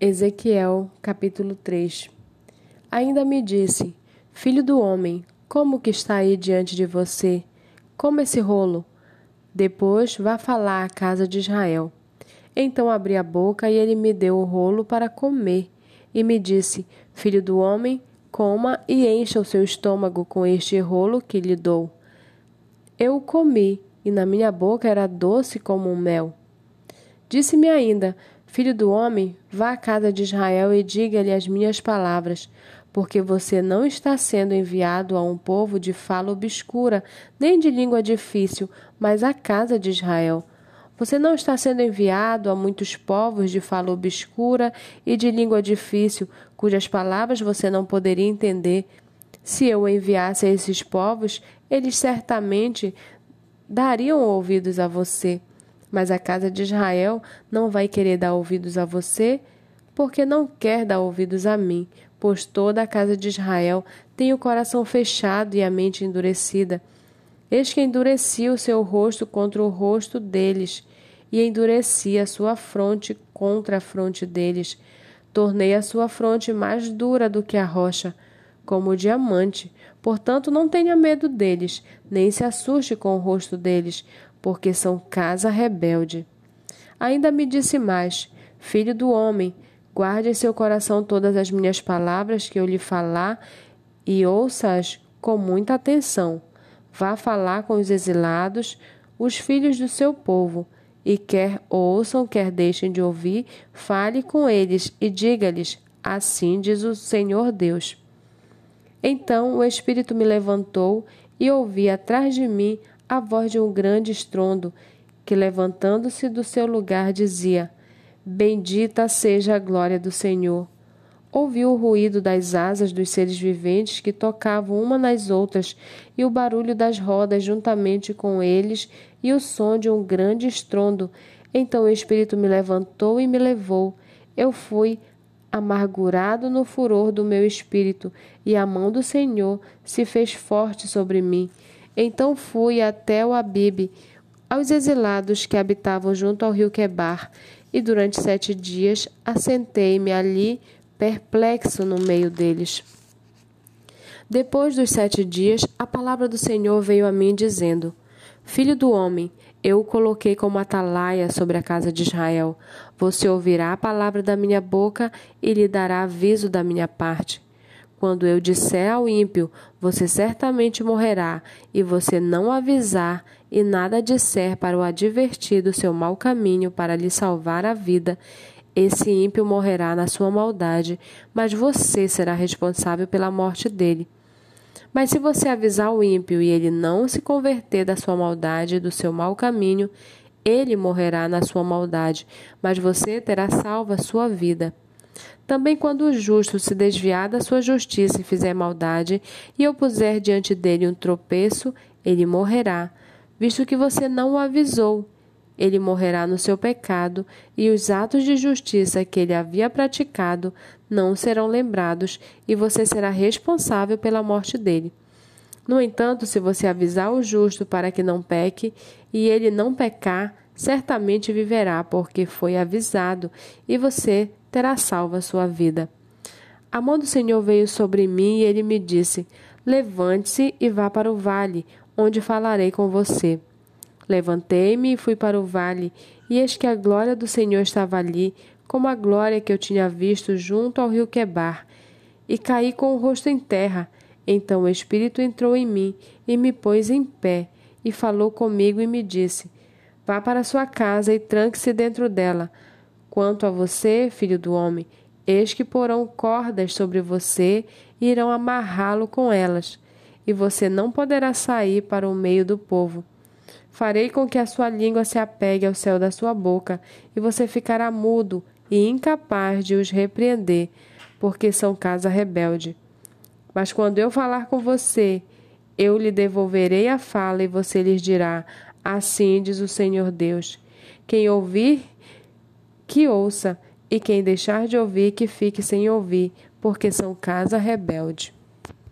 Ezequiel, capítulo 3 Ainda me disse: Filho do homem, como que está aí diante de você? Como esse rolo? Depois vá falar à casa de Israel. Então abri a boca e ele me deu o rolo para comer. E me disse: Filho do homem, coma e encha o seu estômago com este rolo que lhe dou. Eu o comi, e na minha boca era doce como um mel. Disse-me ainda: Filho do homem, vá à casa de Israel e diga-lhe as minhas palavras, porque você não está sendo enviado a um povo de fala obscura, nem de língua difícil, mas à casa de Israel. Você não está sendo enviado a muitos povos de fala obscura e de língua difícil, cujas palavras você não poderia entender. Se eu enviasse a esses povos, eles certamente dariam ouvidos a você. Mas a casa de Israel não vai querer dar ouvidos a você, porque não quer dar ouvidos a mim, pois toda a casa de Israel tem o coração fechado e a mente endurecida. Eis que endureci o seu rosto contra o rosto deles, e endureci a sua fronte contra a fronte deles. Tornei a sua fronte mais dura do que a rocha, como o diamante. Portanto, não tenha medo deles, nem se assuste com o rosto deles, porque são casa rebelde. Ainda me disse mais: Filho do homem, guarde em seu coração todas as minhas palavras que eu lhe falar e ouça-as com muita atenção. Vá falar com os exilados, os filhos do seu povo, e quer ouçam, quer deixem de ouvir, fale com eles e diga-lhes: Assim diz o Senhor Deus. Então o Espírito me levantou e ouvi atrás de mim a voz de um grande estrondo, que levantando-se do seu lugar dizia: Bendita seja a glória do Senhor. Ouvi o ruído das asas dos seres viventes que tocavam uma nas outras, e o barulho das rodas juntamente com eles, e o som de um grande estrondo. Então o Espírito me levantou e me levou. Eu fui amargurado no furor do meu espírito, e a mão do Senhor se fez forte sobre mim. Então fui até o Abibe, aos exilados que habitavam junto ao rio Quebar, e durante sete dias assentei-me ali, perplexo no meio deles. Depois dos sete dias, a palavra do Senhor veio a mim, dizendo: Filho do homem, eu o coloquei como atalaia sobre a casa de Israel. Você ouvirá a palavra da minha boca e lhe dará aviso da minha parte. Quando eu disser ao ímpio, você certamente morrerá, e você não avisar e nada disser para o advertir do seu mau caminho para lhe salvar a vida, esse ímpio morrerá na sua maldade, mas você será responsável pela morte dele. Mas se você avisar o ímpio e ele não se converter da sua maldade e do seu mau caminho, ele morrerá na sua maldade, mas você terá salva a sua vida. Também quando o justo se desviar da sua justiça e fizer maldade, e eu puser diante dele um tropeço, ele morrerá, visto que você não o avisou. Ele morrerá no seu pecado, e os atos de justiça que ele havia praticado não serão lembrados, e você será responsável pela morte dele. No entanto, se você avisar o justo para que não peque, e ele não pecar, certamente viverá, porque foi avisado, e você terá salva a sua vida. A mão do Senhor veio sobre mim e ele me disse: Levante-se e vá para o vale, onde falarei com você. Levantei-me e fui para o vale, e eis que a glória do Senhor estava ali, como a glória que eu tinha visto junto ao rio Quebar, e caí com o rosto em terra. Então o Espírito entrou em mim e me pôs em pé, e falou comigo e me disse: Vá para sua casa e tranque-se dentro dela Quanto a você, filho do homem, eis que porão cordas sobre você e irão amarrá-lo com elas, e você não poderá sair para o meio do povo. Farei com que a sua língua se apegue ao céu da sua boca, e você ficará mudo e incapaz de os repreender, porque são casa rebelde. Mas quando eu falar com você, eu lhe devolverei a fala, e você lhes dirá: Assim diz o Senhor Deus. Quem ouvir que ouça, e quem deixar de ouvir, que fique sem ouvir, porque são casa rebelde.